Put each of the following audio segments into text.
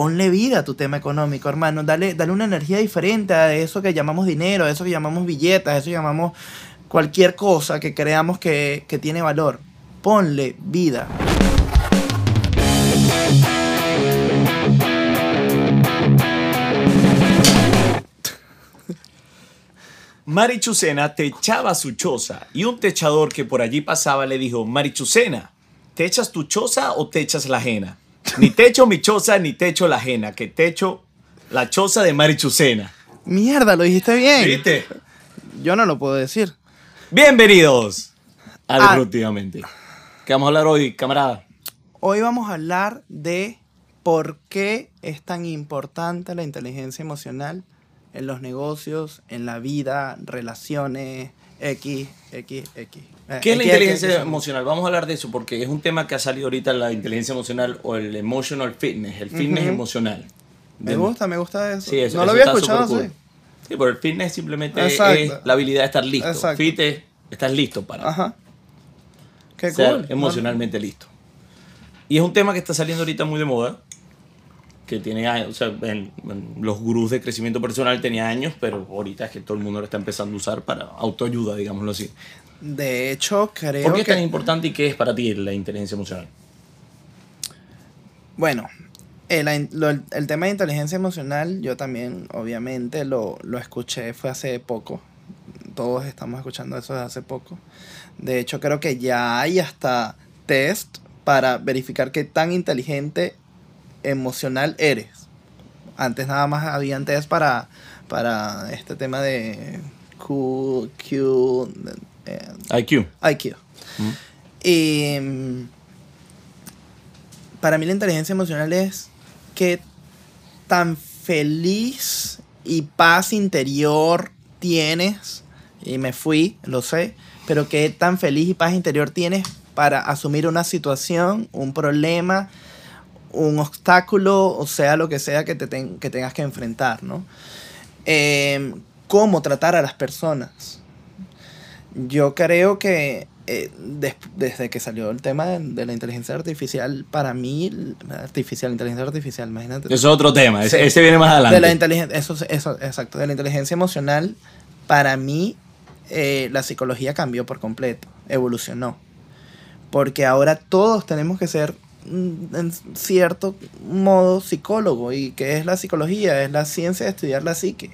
ponle vida a tu tema económico, hermano. Dale, dale una energía diferente a eso que llamamos dinero, a eso que llamamos billetas, a eso que llamamos cualquier cosa que creamos que, que tiene valor. Ponle vida. Marichucena techaba su choza y un techador que por allí pasaba le dijo, Marichucena, ¿te echas tu choza o te echas la ajena? Ni techo mi choza ni techo la ajena, que techo la choza de Marichucena. Mierda, lo dijiste bien. ¿Viste? Yo no lo puedo decir. Bienvenidos a Ah. Disruptivamente. ¿Qué vamos a hablar hoy, camarada? Hoy vamos a hablar de por qué es tan importante la inteligencia emocional en los negocios, en la vida, relaciones, X, X, X. ¿Qué es la inteligencia emocional? Vamos a hablar de eso porque es un tema que ha salido ahorita la inteligencia emocional o el emotional fitness, el fitness emocional. Me gusta, me gusta eso. Sí, eso, no lo había escuchado cool. Sí, pero el fitness simplemente es la habilidad de estar listo. Fit es, estás listo para Ajá. Qué ser cool. emocionalmente listo. Y es un tema que está saliendo ahorita muy de moda, que tiene años, o sea, en- en los gurús de crecimiento personal tenía años, pero ahorita es que todo el mundo lo está empezando a usar para autoayuda, digámoslo así. De hecho, creo ¿Por qué es tan importante y qué es para ti la inteligencia emocional? Bueno, el, tema de inteligencia emocional, yo también, obviamente, lo, lo escuché, fue hace poco. Todos estamos escuchando eso desde hace poco. De hecho, creo que ya hay hasta test para verificar qué tan inteligente emocional eres. Antes nada más habían test para, para este tema de Q, Q, eh, IQ. IQ. Y mm, para mí la inteligencia emocional es que tan feliz y paz interior tienes, y me fui, lo sé, pero qué tan feliz y paz interior tienes para asumir una situación, un problema, un obstáculo, o sea, lo que sea que, te ten- que tengas que enfrentar, ¿no? Em, cómo tratar a las personas. Yo creo que eh, des- desde que salió el tema de, de la inteligencia artificial, para mí, artificial, inteligencia artificial, imagínate. Eso es otro tema, ese, Sí. ese viene más adelante. De la inteligencia, eso, eso, exacto, de la inteligencia emocional, para mí, eh, la psicología cambió por completo, evolucionó. Porque ahora todos tenemos que ser, en cierto modo, psicólogo. ¿Y qué es la psicología? Es la ciencia de estudiar la psique.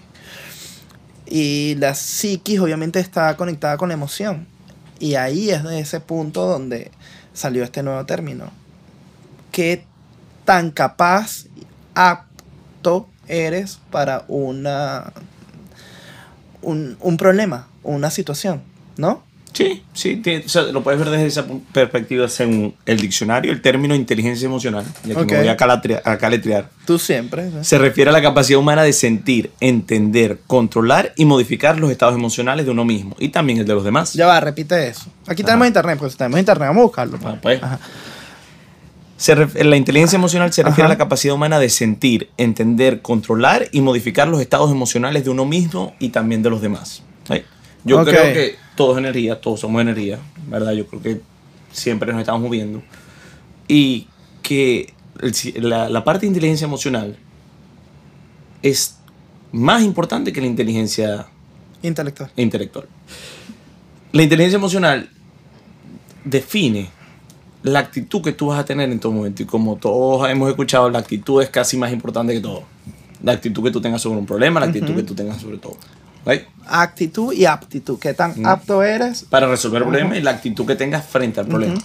Y la psiquis obviamente está conectada con la emoción. Y ahí es de ese punto donde salió este nuevo término. ¿Qué tan capaz, apto eres para una un, un problema, una situación, ¿no? Sí, sí, tiene- o sea, lo puedes ver desde esa perspectiva según el diccionario, el término inteligencia emocional, y aquí Ok. me voy a, calatria- a caletrear, Tú siempre. se refiere a la capacidad humana de sentir, entender, controlar y modificar los estados emocionales de uno mismo y también el de los demás. Ya va, repite eso. Aquí Ajá. tenemos internet, pues si tenemos internet, vamos a buscarlo. Ah, pues. Ajá. Se ref- la inteligencia emocional se refiere Ajá. a la capacidad humana de sentir, entender, controlar y modificar los estados emocionales de uno mismo y también de los demás. ¿sí? Yo creo que todo es energía, todos somos energía, ¿verdad? Yo creo que siempre nos estamos moviendo. Y que el la, la parte de inteligencia emocional es más importante que la inteligencia Intelectual. intelectual. La inteligencia emocional define la actitud que tú vas a tener en todo momento. Y como todos hemos escuchado, la actitud es casi más importante que todo. La actitud que tú tengas sobre un problema, la actitud que tú tengas sobre todo. ¿Right? Actitud y aptitud. ¿Qué tan Mm. apto eres? Para resolver el problema y la actitud que tengas frente al problema.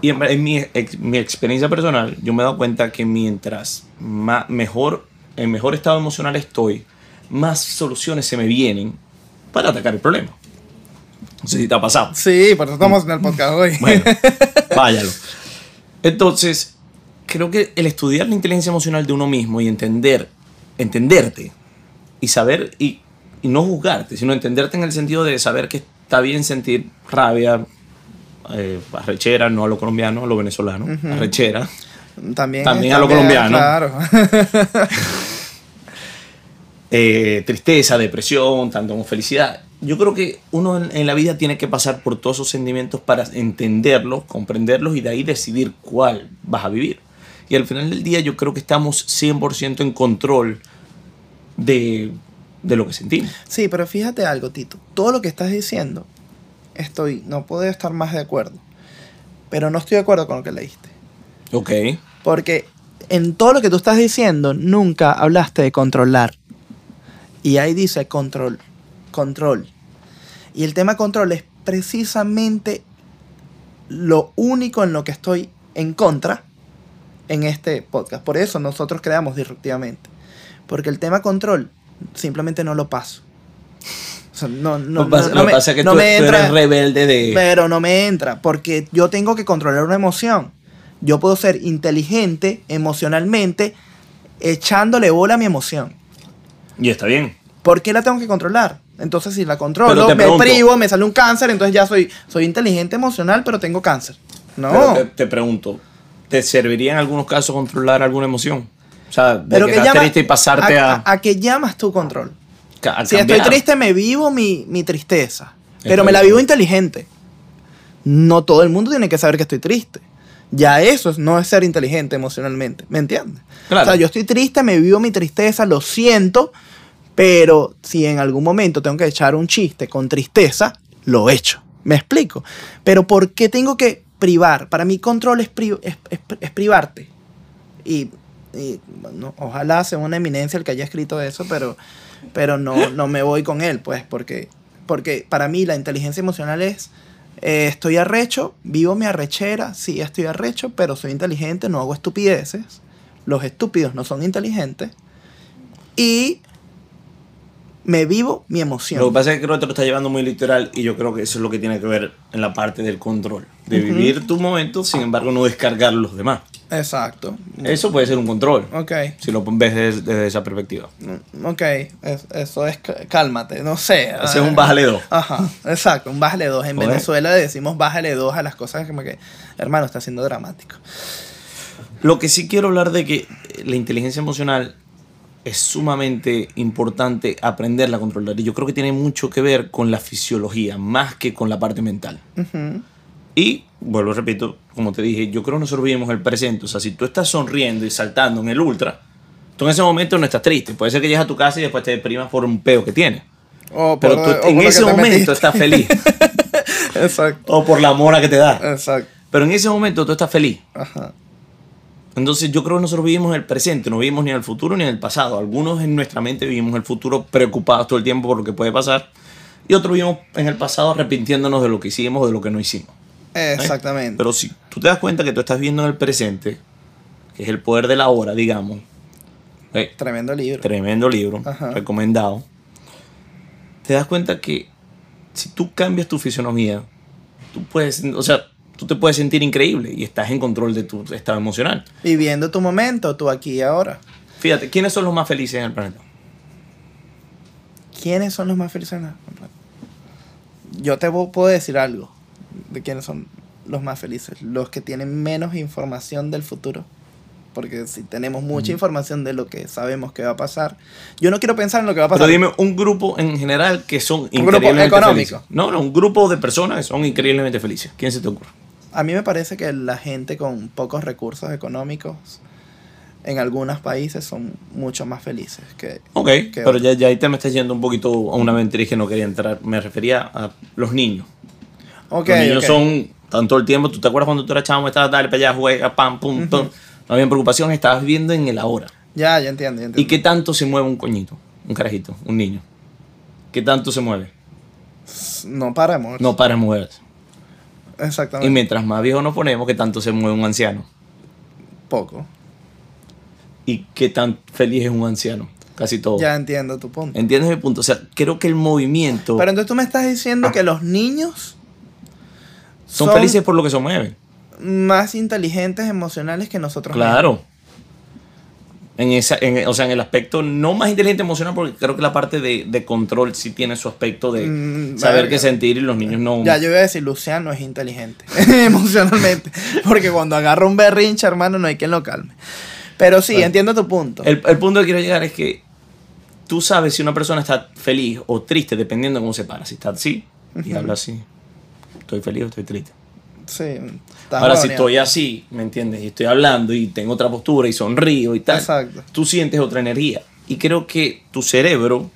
Y en, en mi, ex- mi experiencia personal, yo me he dado cuenta que mientras ma- mejor, en mejor estado emocional estoy, más soluciones se me vienen para atacar el problema. No sé si te ha pasado. Sí, por eso estamos en el podcast hoy. Bueno, váyalo. Entonces, creo que el estudiar la inteligencia emocional de uno mismo y entender, entenderte y saber y, y no juzgarte, sino entenderte en el sentido de saber que está bien sentir rabia, eh, arrechera, no a lo colombiano, a lo venezolano, arrechera. También, También a lo bien, colombiano. Claro. eh, tristeza, depresión, tanto como felicidad. Yo creo que uno en, en la vida tiene que pasar por todos esos sentimientos para entenderlos, comprenderlos y de ahí decidir cuál vas a vivir. Y al final del día yo creo que estamos 100% en control de, de lo que sentimos. Sí, pero fíjate algo, Tito. Todo lo que estás diciendo, estoy, no puedo estar más de acuerdo. Pero no estoy de acuerdo con lo que leíste. Ok. Porque en todo lo que tú estás diciendo, nunca hablaste de controlar. Y ahí dice control. Control. Y el tema control es precisamente lo único en lo que estoy en contra en este podcast. Por eso nosotros creamos disruptivamente. Porque el tema control simplemente no lo paso. O sea, no, no, pasa, no- no que me- pasa que no tú, me tú entra- eres rebelde de... pero no me entra, porque yo tengo que controlar una emoción. Yo puedo ser inteligente emocionalmente echándole bola a mi emoción. Y está bien. ¿Por qué la tengo que controlar? Entonces, si la controlo, me pregunto- privo, me sale un cáncer, entonces ya soy, soy inteligente emocional, pero tengo cáncer. No. Pero te, te pregunto, ¿te serviría en algunos casos controlar alguna emoción? Sea, de Pero que que estás triste y pasarte a, a, a qué llamas tu control? a Si estoy triste, me vivo mi, mi tristeza. Pero me la bien. vivo inteligente. No todo el mundo tiene que saber que estoy triste. Ya eso es- no es ser inteligente emocionalmente. ¿Me entiendes? Claro. O sea, yo estoy triste, me vivo mi tristeza, lo siento. Pero si en algún momento tengo que echar un chiste con tristeza, lo echo. ¿Me explico? Pero ¿por qué tengo que privar? Para mí control es, pri- es, es- es privarte. Y, y, bueno, ojalá sea una eminencia el que haya escrito eso, pero, pero no, no me voy con él, pues, porque, porque para mí la inteligencia emocional es, eh, estoy arrecho, vivo mi arrechera, sí estoy arrecho, pero soy inteligente, no hago estupideces. Los estúpidos no son inteligentes. Y me vivo mi emoción. Lo que pasa es que creo que te lo estás llevando muy literal y yo creo que eso es lo que tiene que ver en la parte del control. De vivir tu momento, sin embargo, no descargar los demás. Exacto. Eso puede ser un control, Ok. si lo ves desde, desde esa perspectiva. Ok, es- eso es cálmate, no sé. Ese es un bájale dos. Ajá, exacto, un bájale dos. En. Venezuela decimos bájale dos a las cosas como que, hermano, está siendo dramático. Lo que sí quiero hablar de que la inteligencia emocional es sumamente importante aprenderla a controlar. Y yo creo que tiene mucho que ver con la fisiología, más que con la parte mental. Y, vuelvo, repito, como te dije, yo creo que nosotros vivimos el presente. O sea, si tú estás sonriendo y saltando en el ultra, tú en ese momento no estás triste. Puede ser que llegues a tu casa y después te deprimas por un peo que tienes. O Pero tú o en ese momento metiste. estás feliz. Exacto, o por la mora que te da. exacto. Pero en ese momento tú estás feliz. Ajá. Entonces yo creo que nosotros vivimos en el presente, no vivimos ni en el futuro ni en el pasado. Algunos en nuestra mente vivimos el futuro preocupados todo el tiempo por lo que puede pasar. Y otros vivimos en el pasado arrepintiéndonos de lo que hicimos o de lo que no hicimos. ¿Eh? Exactamente. Pero si tú te das cuenta que tú estás viendo en el presente, que es el poder de la hora, digamos, eh, Tremendo libro. tremendo libro, Ajá. recomendado, te das cuenta que si tú cambias tu fisonomía, tú puedes, o sea, tú te puedes sentir increíble y estás en control de tu estado emocional. Viviendo tu momento, tú aquí y ahora. Fíjate, ¿quiénes son los más felices en el planeta? ¿Quiénes son los más felices? en la- Yo te puedo decir algo de quiénes son los más felices. Los que tienen menos información del futuro. Porque si tenemos mucha información de lo que sabemos que va a pasar, yo no quiero pensar en lo que va a pasar. Pero dime un grupo en general que son grupo increíblemente económico. felices. No, no, un grupo de personas que son increíblemente felices. ¿Quién se te ocurre? A mí me parece que la gente con pocos recursos económicos en algunos países son mucho más felices que... Ok, que pero ya, ya ahí te me estás yendo un poquito a una mentriz que no quería entrar. Me refería a los niños. Los niños ok. son tanto el tiempo. ¿Tú te acuerdas cuando tú eras chamo? Estabas dale para allá, juega, pam, pum, pum. No había preocupación, estabas viviendo en el ahora. Ya, ya entiendo, ya entiendo. ¿Y qué tanto se mueve un coñito? Un carajito, un niño. ¿Qué tanto se mueve? No para, amor. No para de moverse. Y Exactamente. mientras más viejo nos ponemos, ¿qué tanto se mueve un anciano? Poco. ¿Y qué tan feliz es un anciano? Casi todo. Ya entiendo tu punto. ¿Entiendes mi punto? O sea, creo que el movimiento Pero entonces tú me estás diciendo que los niños son, felices por lo que se mueven. más inteligentes emocionales que nosotros. Claro. En esa, en- o sea, en el aspecto no más inteligente emocional, porque creo que la parte de, de control sí tiene su aspecto de Mm, saber verga. qué sentir y los niños no. Ya, yo iba a decir, Luciano es inteligente emocionalmente. Porque cuando agarra un berrinche, hermano, no hay quien lo calme. Pero sí, Bueno. entiendo tu punto. El, el punto que quiero llegar es que tú sabes si una persona está feliz o triste dependiendo de cómo se para. Si está así y habla así, estoy feliz o estoy triste. Sí. Ahora, si estoy así, ¿me entiendes? Y estoy hablando y tengo otra postura y sonrío y tal. Exacto. Tú sientes otra energía. Y creo que tu cerebro,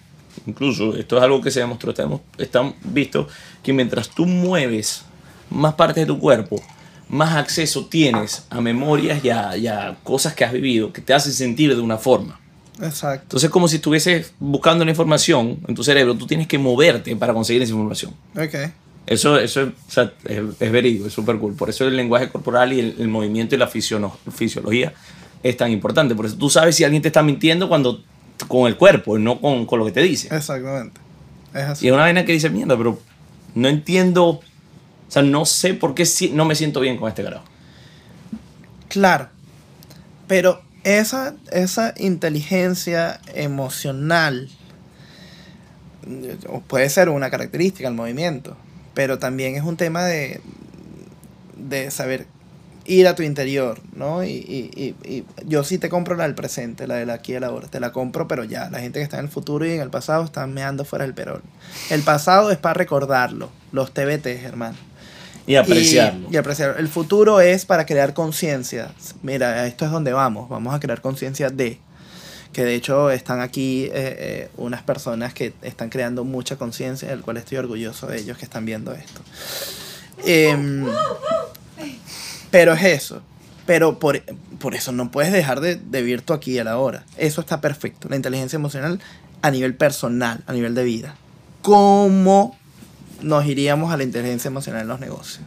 incluso, esto es algo que se demostró, está, demo- está visto, que mientras tú mueves más partes de tu cuerpo, más acceso tienes a memorias y a, y a cosas que has vivido que te hacen sentir de una forma. Exacto. Entonces es como si estuvieses buscando una información en tu cerebro, tú tienes que moverte para conseguir esa información. Ok. Eso, eso es, o sea, es, es verídico, es súper cool. Por eso el lenguaje corporal y el, el movimiento y la fisiología es tan importante. Por eso tú sabes si alguien te está mintiendo cuando con el cuerpo no con, con lo que te dice. Exactamente. Es así. Y es una vaina que dice, mierda, pero no entiendo, o sea, no sé por qué si- no me siento bien con este grado. Claro. Pero esa, esa inteligencia emocional puede ser una característica del movimiento, pero también es un tema de, de saber ir a tu interior, ¿no? Y, y- y- y yo sí te compro la del presente, la del aquí y el ahora, te la compro, pero ya, la gente que está en el futuro y en el pasado están meando fuera del perón. El pasado es para recordarlo, los TBTs, hermano. Y apreciarlo. Y apreciarlo. El futuro es para crear conciencia. Mira, esto es donde vamos. Vamos a crear conciencia de. Que de hecho están aquí eh, eh, unas personas que están creando mucha conciencia, del cual estoy orgulloso de ellos que están viendo esto. Em, pero es eso. Pero por, por eso no puedes dejar de, de vivir tu aquí y el ahora. Eso está perfecto. La inteligencia emocional a nivel personal, a nivel de vida. ¿Cómo nos iríamos a la inteligencia emocional en los negocios?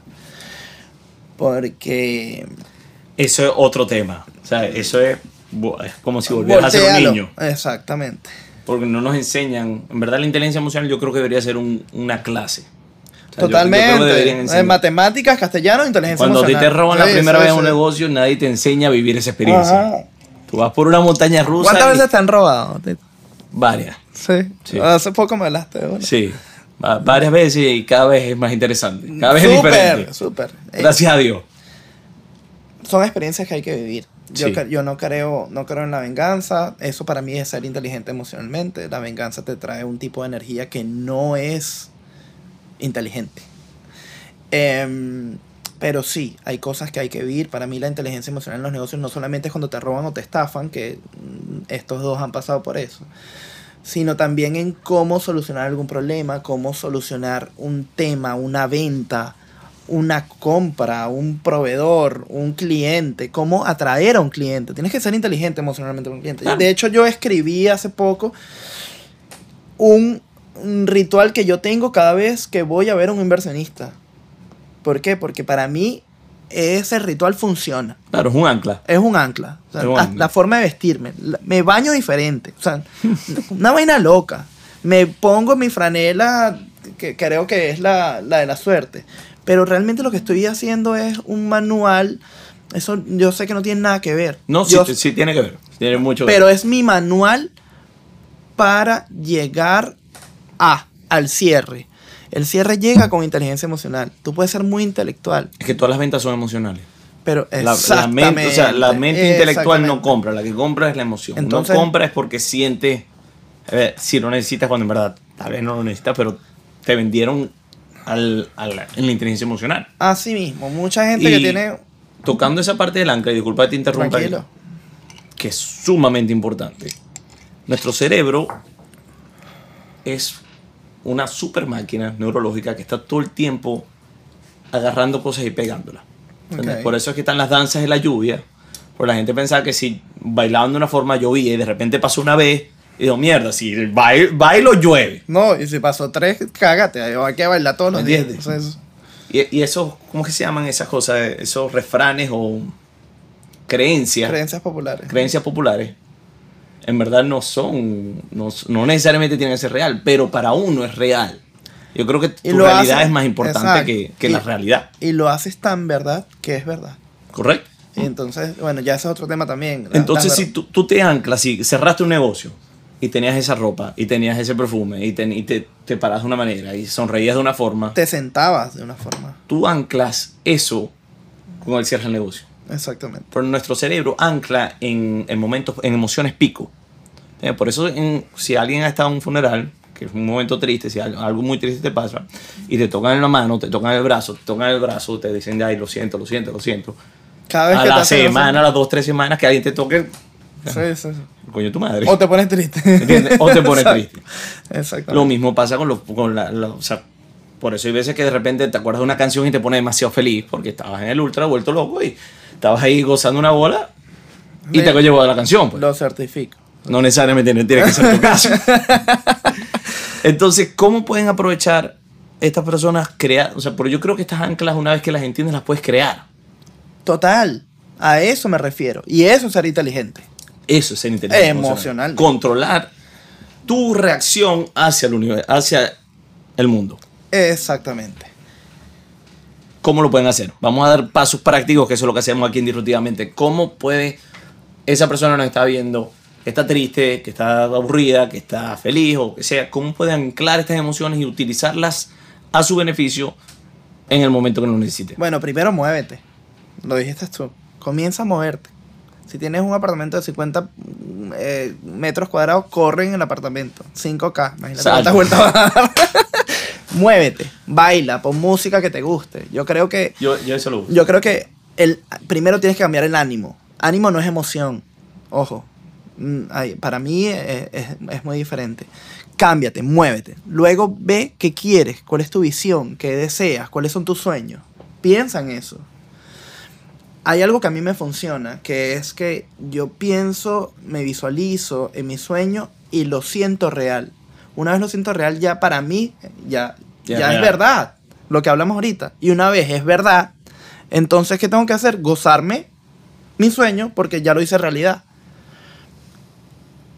Porque... Eso es otro tema. O sea, eso es, es como si volvieras a ser un niño. Exactamente. Porque no nos enseñan. En verdad, la inteligencia emocional yo creo que debería ser un- una clase. O sea, yo- yo creo que Totalmente. en matemáticas, castellano, inteligencia Cuando a ti emocional. te roban la primera sí, vez en un negocio, nadie te enseña a vivir esa experiencia. Ajá. Tú vas por una montaña rusa. ¿Cuántas y- veces te han robado? Varias. Sí. Sí. Hace poco me hablaste de una. Sí. Va- Varias veces y cada vez es más interesante. Cada vez es Súper, diferente. súper. Gracias a Dios. son experiencias que hay que vivir. Yo, Sí. yo no creo no creo en la venganza. Eso para mí es ser inteligente emocionalmente. La venganza te trae un tipo de energía que no es inteligente. Em, pero sí, hay cosas que hay que vivir. Para mí la inteligencia emocional en los negocios no solamente es cuando te roban o te estafan, que mm, estos dos han pasado por eso, sino también en cómo solucionar algún problema, cómo solucionar un tema, una venta, una compra, un proveedor, un cliente, cómo atraer a un cliente. Tienes que ser inteligente emocionalmente con un cliente. De hecho, yo escribí hace poco un, un ritual que yo tengo cada vez que voy a ver a un inversionista. ¿Por qué? Porque para mí ese ritual funciona. Claro, es un ancla. Es un ancla. O sea, Es un ancla. La forma de vestirme. Me baño diferente. O sea, una vaina loca. Me pongo mi franela, que creo que es la, la de la suerte. Pero realmente lo que estoy haciendo es un manual. Eso yo sé que no tiene nada que ver. No, Yo- sí tiene que ver. Tiene mucho que pero ver. es mi manual para llegar a, al cierre. El cierre llega con inteligencia emocional. Tú puedes ser muy intelectual, Es que todas las ventas son emocionales. pero La, la mente, o sea, la mente exactamente, intelectual no exactamente. compra, la que compra es la emoción. Entonces- no compra es porque siente, eh, si lo necesitas cuando en verdad tal vez no lo necesitas, pero te vendieron al, al- en la inteligencia emocional. Así mismo, mucha gente Y que tiene... Tocando esa parte del ancla, y disculpa que te interrumpa, Tranquilo. que es sumamente importante. Nuestro cerebro es una super máquina neurológica que está todo el tiempo agarrando cosas y pegándolas. Por eso es que están las danzas de la lluvia. Porque la gente pensaba que si bailaban de una forma llovía y de repente pasó una vez y digo, mierda, si bailo, bailo llueve. No, y si pasó tres, cágate, hay que bailar todos los ¿Me días. Y, y esos, ¿cómo que se llaman esas cosas? Esos refranes o creencias. creencias populares. creencias populares en verdad no son, no, no necesariamente tienen que ser real, pero para uno es real. Yo creo que tu realidad es más importante que, que Y- la realidad, Y lo haces tan verdad que es verdad. ¿correcto? Y entonces, bueno, ya ese es otro tema también. la- Entonces, si tú, tú te anclas, si cerraste un negocio y tenías esa ropa y tenías ese perfume y, ten- y te, te paras de una manera y sonreías de una forma, Te sentabas de una forma. tú anclas eso con el cierre del negocio. Exactamente. Pero nuestro cerebro ancla en, en momentos, en emociones pico. Eh, Por eso, en- si alguien ha estado en un funeral, que es un momento triste, si algo, muy triste te pasa, y te tocan en la mano, te tocan el brazo, te tocan el brazo, te dicen, ay, lo siento, lo siento, lo siento. Cada vez a que te la eso- semana, a las dos, tres semanas que alguien te toque, Sí, sí, sí. coño, tu madre. O te pones triste. ¿Entiendes? O te pones Exacto. triste. Exacto. Lo mismo pasa con, los con la, la- o sea, por eso hay veces que de repente te acuerdas de una canción y te pone demasiado feliz porque estabas en el ultra vuelto loco y estabas ahí gozando una bola y Sí. te llevó a la canción. Pues. Lo certifico. No necesariamente no tiene que ser tu caso. Entonces, ¿cómo pueden aprovechar estas personas crear? O sea, porque yo creo que estas anclas, una vez que las entiendes, las puedes crear. Total. A eso me refiero. Y eso es ser inteligente. Eso es ser inteligente. Emocional. Controlar tu reacción hacia el universo, hacia el mundo. Exactamente. ¿Cómo lo pueden hacer? Vamos a dar pasos prácticos, que eso es lo que hacemos aquí en Disruptivamente. ¿Cómo puede esa persona nos está viendo, que está triste, que está aburrida, que está feliz o que sea? ¿Cómo puede anclar estas emociones y utilizarlas a su beneficio en el momento que lo necesite? Bueno, primero muévete. Lo dijiste tú. Comienza a moverte. Si tienes un apartamento de 50 mm, eh, metros cuadrados, corre en el apartamento. 5K. Imagínate cuántas vueltas vas a dar. Muévete, baila, pon música que te guste. Yo creo que Yo, yo eso lo uso. Yo creo que el, primero tienes que cambiar el ánimo. Ánimo no es emoción. Ojo. Mm, ay, para mí es, es- es muy diferente. Cámbiate, muévete. Luego ve qué quieres, cuál es tu visión, qué deseas, cuáles son tus sueños. Piensa en eso. Hay algo que a mí me funciona, que es que yo pienso, me visualizo en mi sueño y lo siento real. Una vez lo siento real, ya para mí, ya, Ya ya, es verdad. Lo que hablamos ahorita. Y una vez es verdad, entonces, ¿qué tengo que hacer? Gozarme mi sueño porque ya lo hice realidad.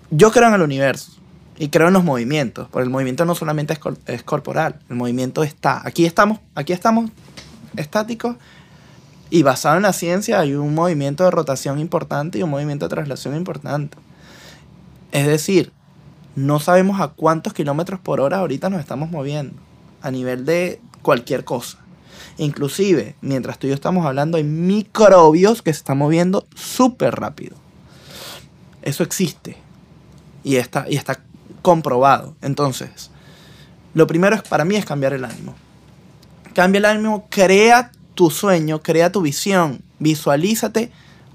Yo creo en el universo y creo en los movimientos, porque el movimiento no solamente es, cor- es corporal, el movimiento está. Aquí estamos, aquí estamos estáticos y basado en la ciencia hay un movimiento de rotación importante y un movimiento de traslación importante. Es decir, no sabemos a cuántos kilómetros por hora ahorita nos estamos moviendo a nivel de cualquier cosa. Inclusive, mientras tú y yo estamos hablando, hay microbios que se están moviendo súper rápido. Eso existe. Y está, y está comprobado. Entonces, lo primero es, para mí es cambiar el ánimo. Cambia el ánimo, crea tu sueño, crea tu visión, visualízate,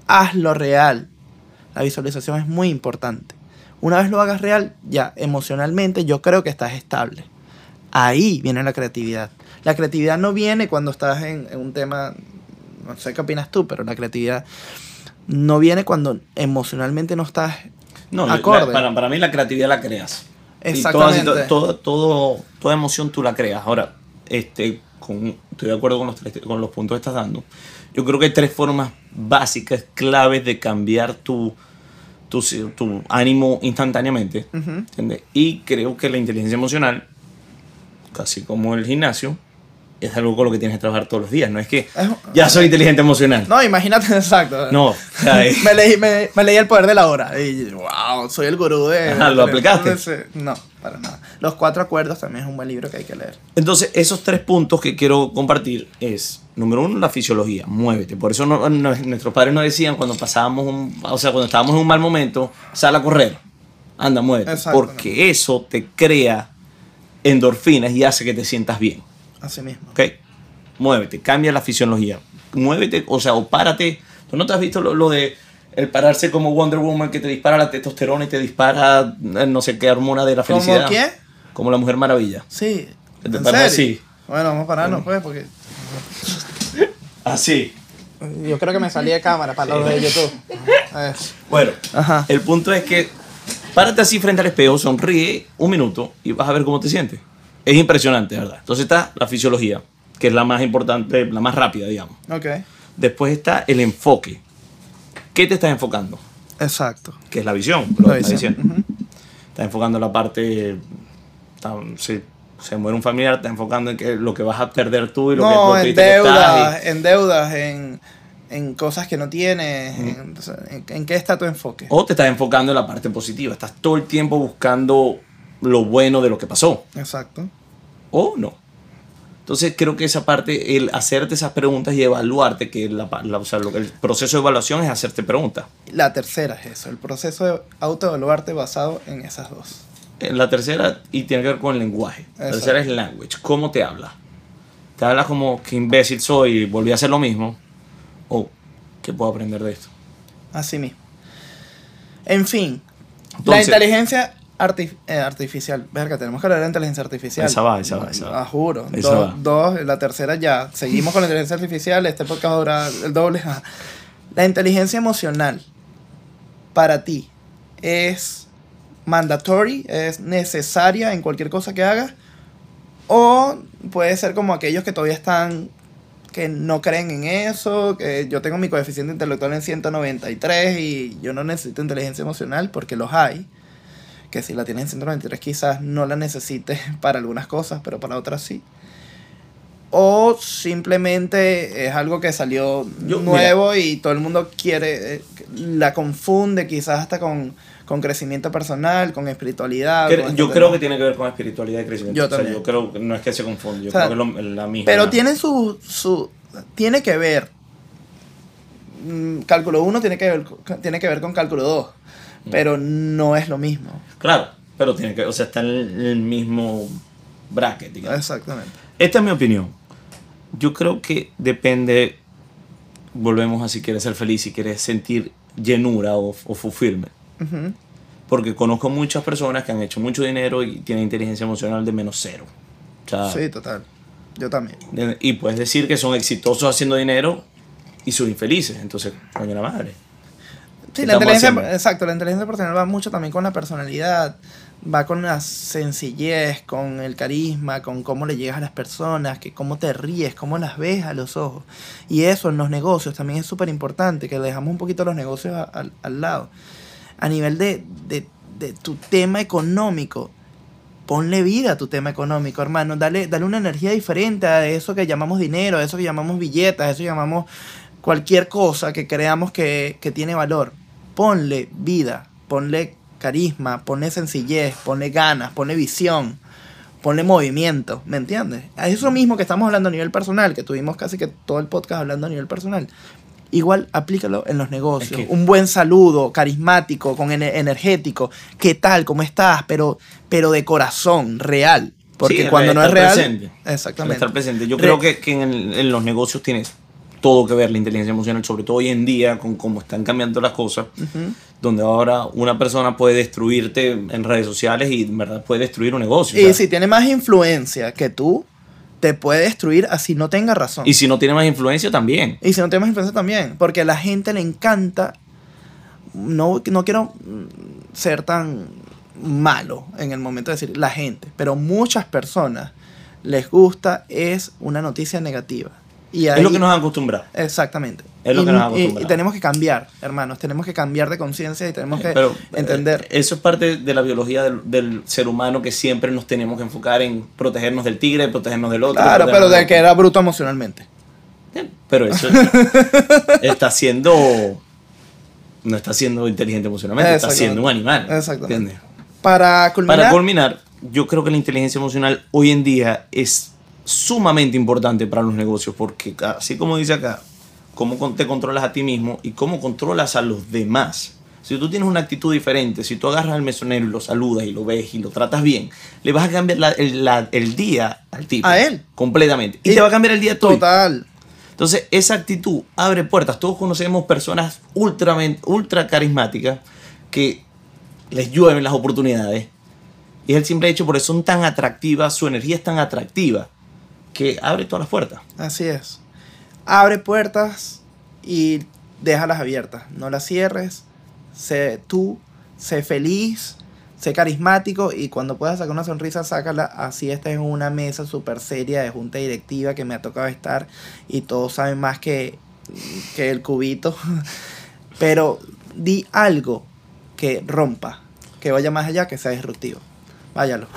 hazlo real. La visualización es muy importante. Una vez lo hagas real, ya emocionalmente yo creo que estás estable. Ahí viene la creatividad. La creatividad no viene cuando estás en, en un tema, no sé qué opinas tú, pero la creatividad no viene cuando emocionalmente no estás No, la- acorde. para, para mí la creatividad la creas. Y Exactamente. toda, todo, todo- toda emoción tú la creas. Ahora, este, con- estoy de acuerdo con los, tres- con los puntos que estás dando. Yo creo que hay tres formas básicas, claves de cambiar tu, tu, tu ánimo instantáneamente. Ujú. ¿entiendes? Y creo que la inteligencia emocional, casi como el gimnasio, es algo con lo que tienes que trabajar todos los días. No es que ya soy inteligente emocional. No, imagínate, exacto. No, me, leí, me, me leí el poder de la hora. Y wow, soy el gurú de. Ajá, ¿lo aplicaste? No, para nada. Los cuatro acuerdos también es un buen libro que hay que leer. Entonces, esos tres puntos que quiero compartir es, número uno, la fisiología, muévete. Por eso no- no- nuestros padres nos decían cuando pasábamos, un, o sea, cuando estábamos en un mal momento, sal a correr, anda, muévete. Porque eso te crea endorfinas y hace que te sientas bien, Así mismo. ¿ok? Muévete, cambia la fisiología. Muévete, o sea, o párate. ¿Tú no te has visto lo, lo de el pararse como Wonder Woman que te dispara la testosterona y te dispara eh, no sé qué hormona de la ¿Cómo felicidad? quién? Como la Mujer Maravilla. Sí. ¿Te ¿En serio? así? Bueno, vamos a pararnos, pues, porque Así. yo creo que me salí de cámara para los de YouTube. A ver. Bueno, Ajá. el punto es que párate así frente al espejo, sonríe un minuto y vas a ver cómo te sientes. Es impresionante, ¿verdad? Entonces está la fisiología, que es la más importante, la más rápida, digamos. Ok. Después está el enfoque. ¿Qué te estás enfocando? Exacto. Que es la visión. La que estás visión. diciendo. Estás enfocando la parte. si se muere un familiar, estás enfocando en que, lo que vas a perder tú y lo que No, lo en que estás deudas, en deudas, en, en cosas que no tienes. en, o sea, en- ¿en qué está tu enfoque? o te estás enfocando en la parte positiva. Estás todo el tiempo buscando lo bueno de lo que pasó. Exacto. o no. Entonces creo que esa parte, el hacerte esas preguntas y evaluarte, que la, la- o sea, lo que el proceso de evaluación es hacerte preguntas. La tercera es eso, el proceso de autoevaluarte basado en esas dos. eh, la tercera y tiene que ver con el lenguaje. La tercera es language. ¿Cómo te habla? ¿Te habla como que imbécil soy y volví a hacer lo mismo? ¿O qué puedo aprender de esto? Así mismo. En fin, la inteligencia eh, artificial. Verga, tenemos que hablar de inteligencia artificial. Esa va, esa va, esa va. Ah, juro. Esa Dos, va. dos, la tercera ya. Seguimos con la inteligencia artificial. Este podcast dura el doble. La inteligencia emocional para ti es mandatory, es necesaria en cualquier cosa que hagas. O puede ser como aquellos que todavía están que no creen en eso, que yo tengo mi coeficiente intelectual en 193 y yo no necesito inteligencia emocional porque los hay. Que si la tienes en 193 quizás no la necesites para algunas cosas, pero para otras sí. O simplemente es algo que salió Yo- nuevo y todo el mundo quiere, eh, la confunde quizás hasta con, con crecimiento personal, con espiritualidad. Con yo este creo tema. que tiene que ver con espiritualidad y crecimiento. Yo O sea, también. yo creo que no es que se confunde, yo O sea, creo que es lo- la misma. Pero tiene su, su. Tiene que ver. mm, Cálculo 1 tiene que ver, con- tiene que ver con cálculo 2. Mm. Pero no es lo mismo. Claro, pero tiene que, o sea, está en el, mismo bracket, digamos. Exactamente. Esta es mi opinión. Yo creo que depende, volvemos a si quieres ser feliz, si quieres sentir llenura o, o fulfillment. Porque conozco muchas personas que han hecho mucho dinero y tienen inteligencia emocional de menos cero. O sea, Sí, total. Yo también. y puedes decir que son exitosos haciendo dinero y son infelices. Entonces, coño la madre. Sí, ¿Qué la inteligencia, haciendo? exacto, la inteligencia personal va mucho también con la personalidad, va con la sencillez, con el carisma, con cómo le llegas a las personas, que cómo te ríes, cómo las ves a los ojos. Y eso en los negocios también es súper importante, que dejamos un poquito los negocios a- al lado. A nivel de, de- de tu tema económico, ponle vida a tu tema económico, hermano. Dale, dale una energía diferente a eso que llamamos dinero, a eso que llamamos billetas, a eso que llamamos cualquier cosa que creamos que, que tiene valor. Ponle vida, ponle carisma, ponle sencillez, ponle ganas, ponle visión, ponle movimiento, ¿me entiendes? A eso mismo que estamos hablando a nivel personal, que tuvimos casi que todo el podcast hablando a nivel personal. Igual aplícalo en los negocios. Es que- Un buen saludo, carismático, con ener- energético. ¿Qué tal? ¿Cómo estás? Pero, pero de corazón, real. Porque Sí, cuando no es estar real. presente. Exactamente. Estar presente. Yo Re- creo que, que en, el- en los negocios tienes todo que ver la inteligencia emocional, sobre todo hoy en día, con cómo están cambiando las cosas, donde ahora una persona puede destruirte en redes sociales y en verdad puede destruir un negocio. Y si tiene más influencia que tú, te puede destruir así no tenga razón. y si no tiene más influencia también. Y si no tiene más influencia también. Porque a la gente le encanta. No, no quiero mm, ser tan malo en el momento de decir la gente. Pero muchas personas les gusta es una noticia negativa. Y Es lo que nos han acostumbrado. Exactamente. Es lo y, que nos ha y- acostumbrado. y tenemos que cambiar, hermanos. Tenemos que cambiar de conciencia y tenemos que Pero entender. eh, eso es parte de la biología del, del ser humano que siempre nos tenemos que enfocar en protegernos del tigre, protegernos del otro. claro, pero de que era bruto emocionalmente. Pero eso está siendo. No está siendo inteligente emocionalmente, está siendo un animal. Exactamente. ¿entiendes? Para culminar. Para culminar, yo creo que la inteligencia emocional hoy en día es sumamente importante para los negocios porque así como dice acá, cómo te controlas a ti mismo y cómo controlas a los demás. Si tú tienes una actitud diferente, si tú agarras al mesonero y lo saludas y lo ves y lo tratas bien, le vas a cambiar la- el, la- el día al tipo. A él. Completamente. Y, Y- te va a cambiar el día tuyo. Total. Entonces, esa actitud abre puertas. Todos conocemos personas ultra, ultra carismáticas que les llueven las oportunidades. Y es el simple hecho, por eso son tan atractivas, su energía es tan atractiva, que abre todas las puertas. Así es. Abre puertas y déjalas abiertas. No las cierres. Sé tú, sé feliz, sé carismático y cuando puedas sacar una sonrisa, sácala. Así estés en una mesa súper seria de junta directiva que me ha tocado estar y todos saben más que, que el cubito. Pero di algo que rompa, que vaya más allá, que sea disruptivo. Váyalo.